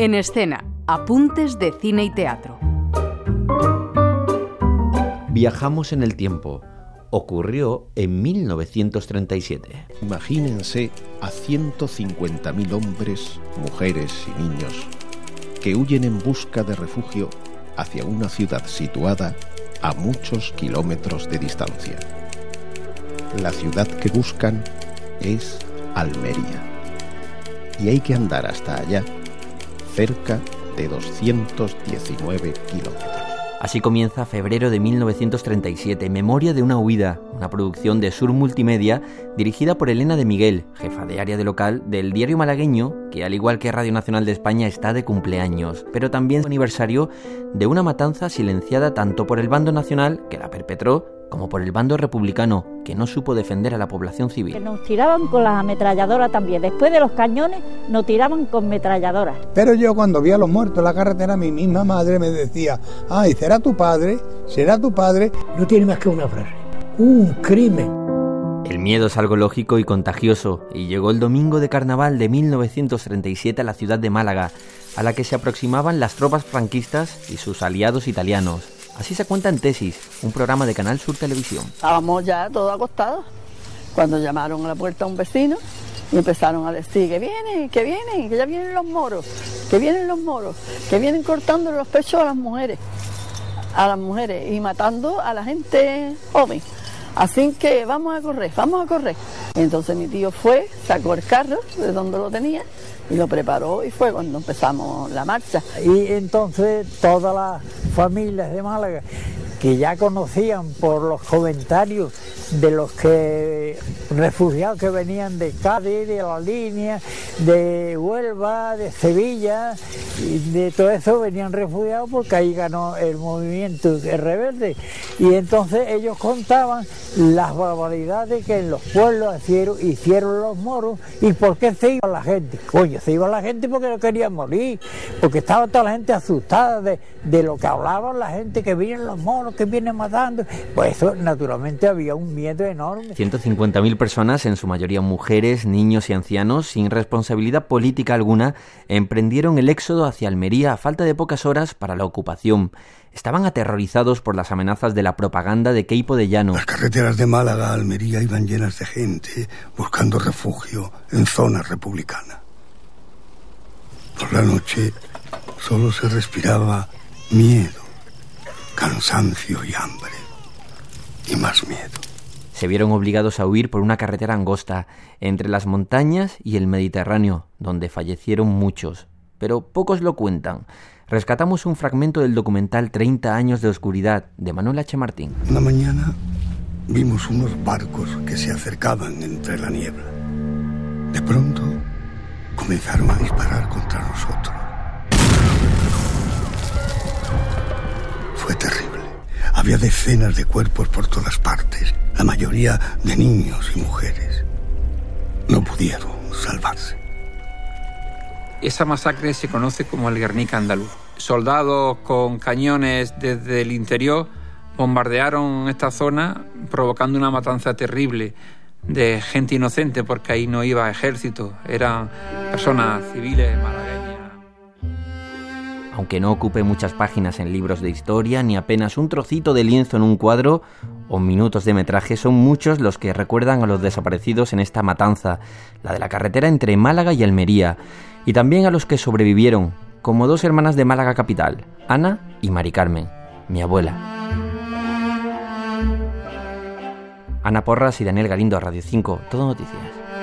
En escena, apuntes de cine y teatro. Viajamos en el tiempo. Ocurrió en 1937. Imagínense a 150.000 hombres, mujeres y niños que huyen en busca de refugio hacia una ciudad situada a muchos kilómetros de distancia. La ciudad que buscan es Almería. Y hay que andar hasta allá, cerca de 219 kilómetros. Así comienza febrero de 1937, Memoria de una huida, una producción de Sur Multimedia dirigida por Elena de Miguel, jefa de área de local del diario malagueño, que al igual que Radio Nacional de España está de cumpleaños, pero también aniversario de una matanza silenciada tanto por el bando nacional, que la perpetró, como por el bando republicano, que no supo defender a la población civil. Nos tiraban con las ametralladoras también. Después de los cañones, nos tiraban con ametralladoras. Pero yo cuando vi a los muertos en la carretera, mi misma madre me decía, ay, será tu padre, será tu padre. No tiene más que una frase. Un crimen. El miedo es algo lógico y contagioso, y llegó el domingo de carnaval de 1937 a la ciudad de Málaga, a la que se aproximaban las tropas franquistas y sus aliados italianos. Así se cuenta en Tesis, un programa de Canal Sur Televisión. Estábamos ya todos acostados cuando llamaron a la puerta a un vecino y empezaron a decir que vienen, que vienen, que ya vienen los moros, que vienen los moros, que vienen cortando los pechos a las mujeres, a las mujeres y matando a la gente joven. Así que vamos a correr, vamos a correr. Entonces mi tío fue, sacó el carro de donde lo tenía y lo preparó y fue cuando empezamos la marcha. Y entonces todas las familias de Málaga que ya conocían por los comentarios de los que refugiados que venían de Cádiz, de la línea, de Huelva, de Sevilla, y de todo eso venían refugiados porque ahí ganó el movimiento rebelde. Y entonces ellos contaban las barbaridades que en los pueblos hicieron, hicieron los moros y por qué se iba la gente. Coño, se iba la gente porque no querían morir, porque estaba toda la gente asustada de, de lo que hablaban la gente que vienen los moros que viene matando. Pues eso, naturalmente, había un miedo enorme. 150.000 personas, en su mayoría mujeres, niños y ancianos, sin responsabilidad política alguna, emprendieron el éxodo hacia Almería a falta de pocas horas para la ocupación. Estaban aterrorizados por las amenazas de la propaganda de Queipo de Llano. Las carreteras de Málaga a Almería iban llenas de gente buscando refugio en zonas republicanas. Por la noche solo se respiraba miedo cansancio y hambre. Y más miedo. Se vieron obligados a huir por una carretera angosta entre las montañas y el Mediterráneo, donde fallecieron muchos. Pero pocos lo cuentan. Rescatamos un fragmento del documental 30 años de oscuridad de Manuel H. Martín. Una mañana vimos unos barcos que se acercaban entre la niebla. De pronto comenzaron a disparar contra nosotros. Terrible. Había decenas de cuerpos por todas partes, la mayoría de niños y mujeres. No pudieron salvarse. Esa masacre se conoce como el Guernica andaluz. Soldados con cañones desde el interior bombardearon esta zona provocando una matanza terrible de gente inocente porque ahí no iba ejército, eran personas civiles aunque no ocupe muchas páginas en libros de historia, ni apenas un trocito de lienzo en un cuadro o minutos de metraje, son muchos los que recuerdan a los desaparecidos en esta matanza, la de la carretera entre Málaga y Almería, y también a los que sobrevivieron, como dos hermanas de Málaga capital, Ana y Mari Carmen, mi abuela. Ana Porras y Daniel Galindo, Radio 5, Todo Noticias.